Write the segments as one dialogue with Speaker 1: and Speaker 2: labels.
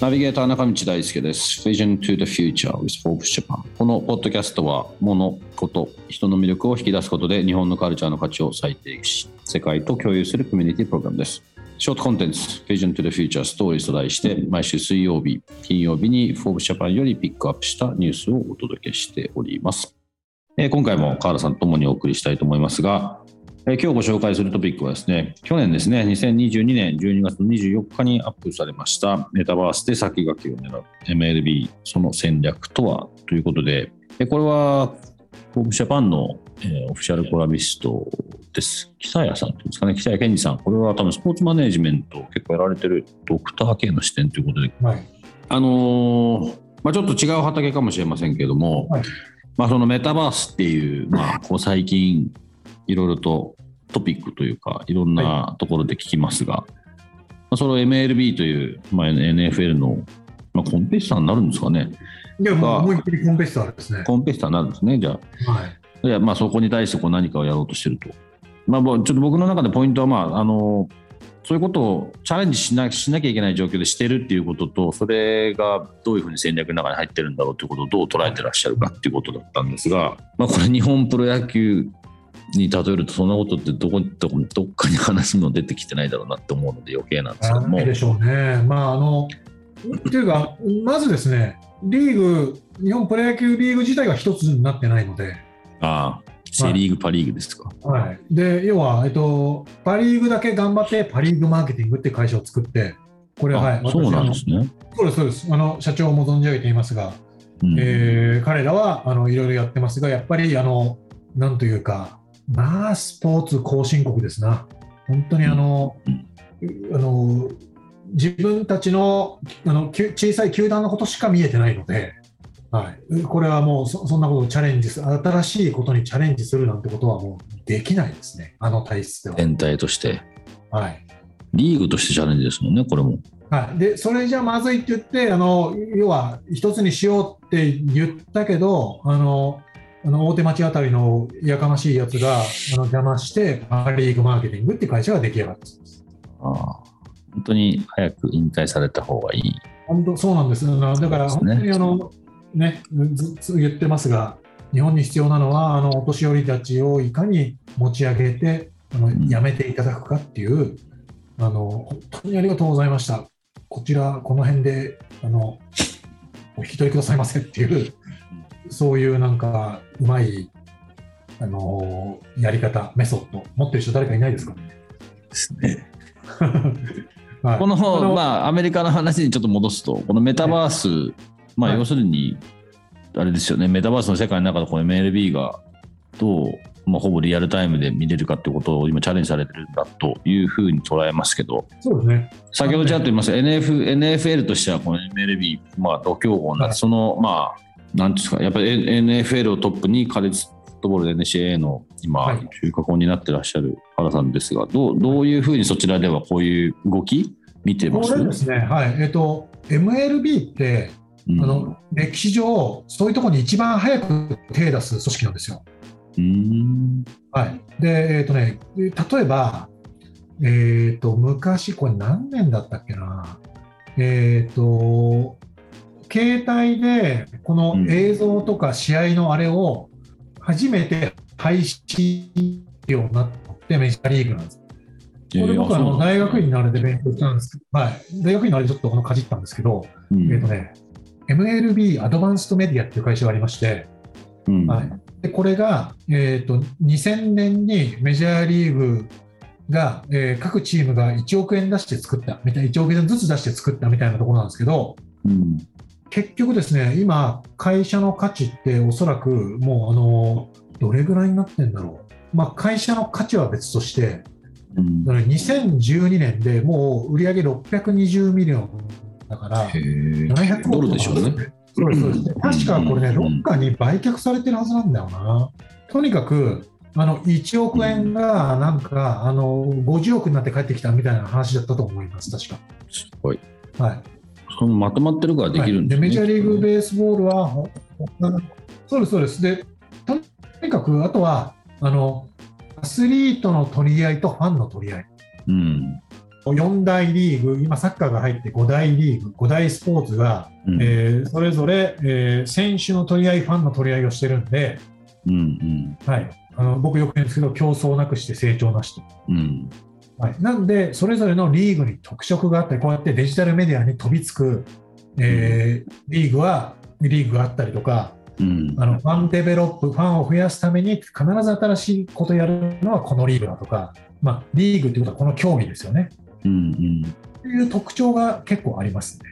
Speaker 1: ナビゲーター中道大輔です。Vision to the Future with Forbes Japan。このポッドキャストは、物、こと、人の魅力を引き出すことで日本のカルチャーの価値を再定義し、世界と共有するコミュニティプログラムです。ショートコンテンツ、Vision to the Future Stories と題して、毎週水曜日、金曜日に Forbes Japan よりピックアップしたニュースをお届けしております。えー、今回も河原さんともにお送りしたいと思いますが、え今日ご紹介するトピックはですね、去年ですね、2022年12月24日にアップされましたメタバースで先駆けを狙う MLB その戦略とは？ということで、これはフォーブジャパンの、えオフィシャルコラビストです。北谷さんですかね、北谷健二さん。これは多分スポーツマネージメントを結構やられてるドクター系の視点ということで、はい、あのー、まあ、ちょっと違う畑かもしれませんけれども、はい、まあ、そのメタバースっていう、まあ、こう最近いろいろとトピックというか、いろんなところで聞きますが、はい、まあ、それを MLB という、まあ、NFL の、まあ、コンペティターになるんですかね。
Speaker 2: いや、もう思いっきりコンペティターですね。
Speaker 1: コンペティターになるんですね、じゃあ。はい、いやまあ、そこに対してこう何かをやろうとしてると。まあ、ちょっと僕の中でポイントは、まあ、あのそういうことをチャレンジしなしなきゃいけない状況でしてるっていうことと、それがどういうふうに戦略の中に入ってるんだろうということをどう捉えてらっしゃるかっていうことだったんですが、まあ、これ、日本プロ野球に例えるとそんなことってどこどこどっかに話も出てきてないだろうなって思うので余計なんですけども。
Speaker 2: でしょうね。まああのっていうか まずですねリーグ日本プロ野球リーグ自体が一つになってないので。
Speaker 1: ああセ・リーグ、はい、パ・リーグですか。
Speaker 2: はい、で要は、えっと、パ・リーグだけ頑張ってパ・リーグマーケティングって会社を作ってこれは、はい、
Speaker 1: そうなんですね。
Speaker 2: そうですそうですあの社長も存じ上げていますが、うん、えー、彼らはあのいろいろやってますがやっぱりあのなんというかまあ、スポーツ後進国ですな。本当にあの、あの自分たちのあの小さい球団のことしか見えてないので、はい、これはもうそそんなことをチャレンジする、新しいことにチャレンジするなんてことはもうできないですね、あの体質では。
Speaker 1: 全体として。
Speaker 2: はい。
Speaker 1: リーグとしてチャレンジですもんね、これも。
Speaker 2: はい、でそれじゃまずいって言ってあの、要は一つにしようって言ったけど、あのあの大手町あたりのやかましいやつがあの邪魔して、パ・リーグマーケティングって会社が出来上がったんです。
Speaker 1: あ本当に早く引退された方がいい。
Speaker 2: 本当そうなんです。だから本当にあの、ね、ずっと言ってますが、日本に必要なのは、あのお年寄りたちをいかに持ち上げて、あの辞めていただくかっていう、あの、本当にありがとうございました。こちら、この辺で、あの、お引き取りくださいませっていうそういうなんかうまい、あのー、やり方、メソッド、持ってる人、誰かいないですか？ね。
Speaker 1: ですね。はい、この、まあ、アメリカの話にちょっと戻すと、このメタバース、はい、まあ、要するに、あれですよね、メタバースの世界の中でこの MLB がどう、まあ、ほぼリアルタイムで見れるかってことを今チャレンジされてるんだというふうに捉えますけど、
Speaker 2: そうですね。
Speaker 1: 先ほどちゃんと言いました、NF NFL としてはこの MLB、まあ、度胸法な、はい、その、まあ、なんですか、やっぱり NFL をトップにカレッジフットボールで NCAA の今、中核になってらっしゃる原さんですが、どうどういうふうにそちらではこういう動き、見てます？
Speaker 2: こですね、はい。えーと、MLB って、うん、あの歴史上、そういうところに一番早く手を出す組織なんですよ。
Speaker 1: うん。
Speaker 2: はい。でえーとね、例えば、えーと、昔、これ何年だったっけな、えーと携帯でこの映像とか試合のあれを初めて配信ようになってメジャーリーグなんです。これ僕あの大学院のあれで勉強したんです。けど、はい、大学院のあれちょっとこのかじったんですけど、うん、えっ、とね、MLB アドバンストメディアっていう会社がありまして、うん、はい、でこれが、えーと、2000年にメジャーリーグが、えー、各チームが1億円出して作ったみたいな、1億円ずつ出して作ったみたいなところなんですけど、うん、結局ですね、今、会社の価値っておそらくもうあのどれぐらいになってんだろう、まあ、会社の価値は別として、
Speaker 1: うん。
Speaker 2: だから2012年でもう売上620 million だから、
Speaker 1: へー。
Speaker 2: 700億
Speaker 1: ドルでしょうね。
Speaker 2: そうですそうです。で確かこれね、
Speaker 1: うん。
Speaker 2: ロッカーに売却されてるはずなんだよな。とにかく、あの1億円がなんか、あの50億になって帰ってきたみたいな話だったと思います、確
Speaker 1: すごい。
Speaker 2: か。はい、
Speaker 1: そのまとまってるからできるんですね。
Speaker 2: はいメジャーリーグベースボールは、ほそうです、そうです。で、とにかく、あとはあの、アスリートの取り合いとファンの取り合い。
Speaker 1: うん。
Speaker 2: 4大リーグ、今、サッカーが入って5大リーグ、5大スポーツが、
Speaker 1: うん
Speaker 2: えーそれぞれ、えー選手の取り合い、ファンの取り合いをしてるんで、
Speaker 1: うんうん
Speaker 2: はい、あの僕よく言うんですけど、競争なくして成長なしと。
Speaker 1: うん
Speaker 2: はい、なんで、それぞれのリーグに特色があって、こうやってデジタルメディアに飛びつく、えーリーグは、リーグがあったりとか、
Speaker 1: うん。
Speaker 2: あのファンデベロップ、ファンを増やすために必ず新しいことをやるのはこのリーグだとか、まあ、リーグということはこの競技ですよね。
Speaker 1: うんうん。
Speaker 2: という特徴が結構ありますね。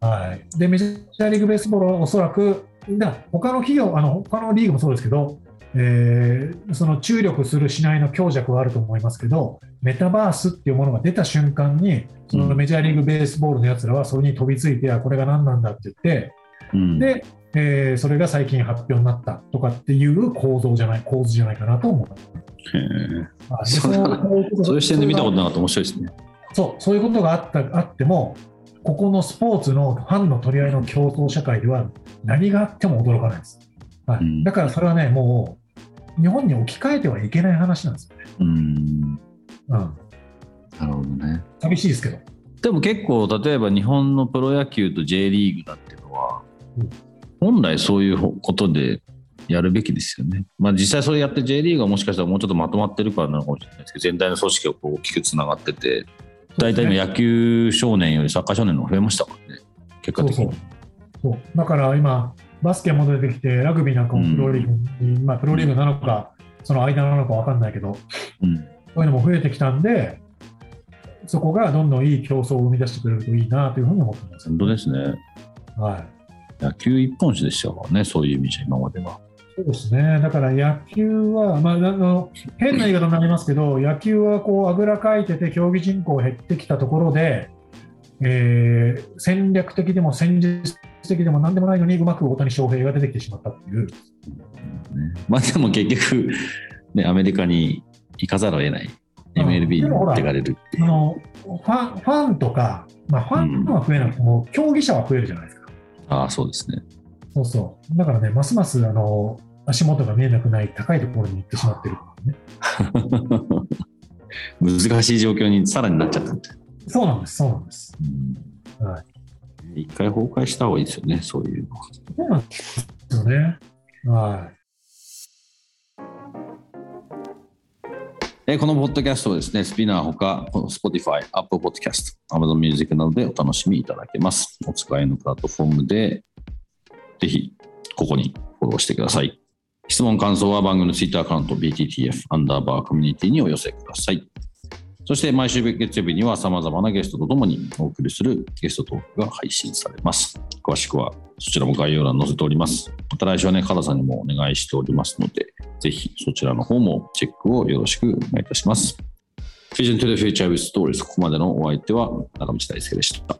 Speaker 2: はい、でメジャーリーグベースボールはおそらく、だ他の企業、あの他のリーグもそうですけど、えーその注力するしないの強弱はあると思いますけど、メタバースっていうものが出た瞬間に、そのメジャーリーグベースボールのやつらはそれに飛びついて、あこれが何なんだって言って、
Speaker 1: うん。
Speaker 2: で、えーそれが最近発表になったとかっていう構造じゃない、構図じゃないかなと思います。
Speaker 1: へそ
Speaker 2: う
Speaker 1: そういう視点で見たことなかった。面白いですね。
Speaker 2: そう、そういうことがあったあっても、ここのスポーツのファンの取り合いの競争社会では何があっても驚かないです。はい。
Speaker 1: うん。
Speaker 2: だからそれはね、もう日本に置き換えてはいけない話なんですよね。
Speaker 1: うん
Speaker 2: うん、
Speaker 1: なるほどね。
Speaker 2: 寂しいですけど。
Speaker 1: でも結構例えば日本のプロ野球と J リーグだっていうのは、
Speaker 2: うん
Speaker 1: 本来そういうことでやるべきですよね。まあ実際それやって J リーグはもしかしたらもうちょっとまとまってるからなのかもしれないですけど全体の組織が大きくつながってて大体今野球少年よりサッカー少年の方が増えましたからね結果的に。
Speaker 2: そうだから今、バスケも出てきて、ラグビーなんかもプロリーグに、まあ、プロリーグなのか、その間なのか分かんないけど、
Speaker 1: うん
Speaker 2: こういうのも増えてきたんで、そこがどんどんいい競争を生み出してくれるといいなというふうに思ってます。
Speaker 1: 本当ですね。
Speaker 2: はい
Speaker 1: 野球一本手でしたからね、そういう意味じゃ今までは。
Speaker 2: そうですね、だから野球は、まあ、あの変な言い方になりますけど、野球はこうあぐらかいてて、競技人口減ってきたところで、えー戦略的でも戦術的でもなんでもないのに、うまく大谷翔平が出てきてしまったっていう、
Speaker 1: ねまあでも結局、ね、アメリカに行かざるを得ない。
Speaker 2: うん
Speaker 1: MLB に持ってかれるっていう。
Speaker 2: あのファンファンとか、まあ、ファンは増えなくても、競技者は増えるじゃないですか。
Speaker 1: ああ、そうですね。
Speaker 2: そうそうだからね、ますますあの足元が見えなくない高いところに行ってしまってるからね。
Speaker 1: 難しい状況にさらになっちゃった。
Speaker 2: そうなんです、そうなんです。
Speaker 1: うん
Speaker 2: はい
Speaker 1: 一回崩壊した方がいいですよね、そういうのは。
Speaker 2: そうなんですよね。はい。
Speaker 1: えーこのポッドキャストはですね、スピナーほか、この Spotify、Apple Podcast、Amazon Music などでお楽しみいただけます。お使いのプラットフォームで、ぜひ、ここにフォローしてください。質問、感想は番組の Twitter アカウント BTTF アンダーバーコミュニティにお寄せください。そして毎週月曜日には様々なゲストとともにお送りするゲストトークが配信されます。詳しくはそちらも概要欄に載せております。また来週はね、カラさんにもお願いしておりますので、ぜひそちらの方もチェックをよろしくお願いいたします。Vision to the Future with Stories ここまでのお相手は中道大輔でした。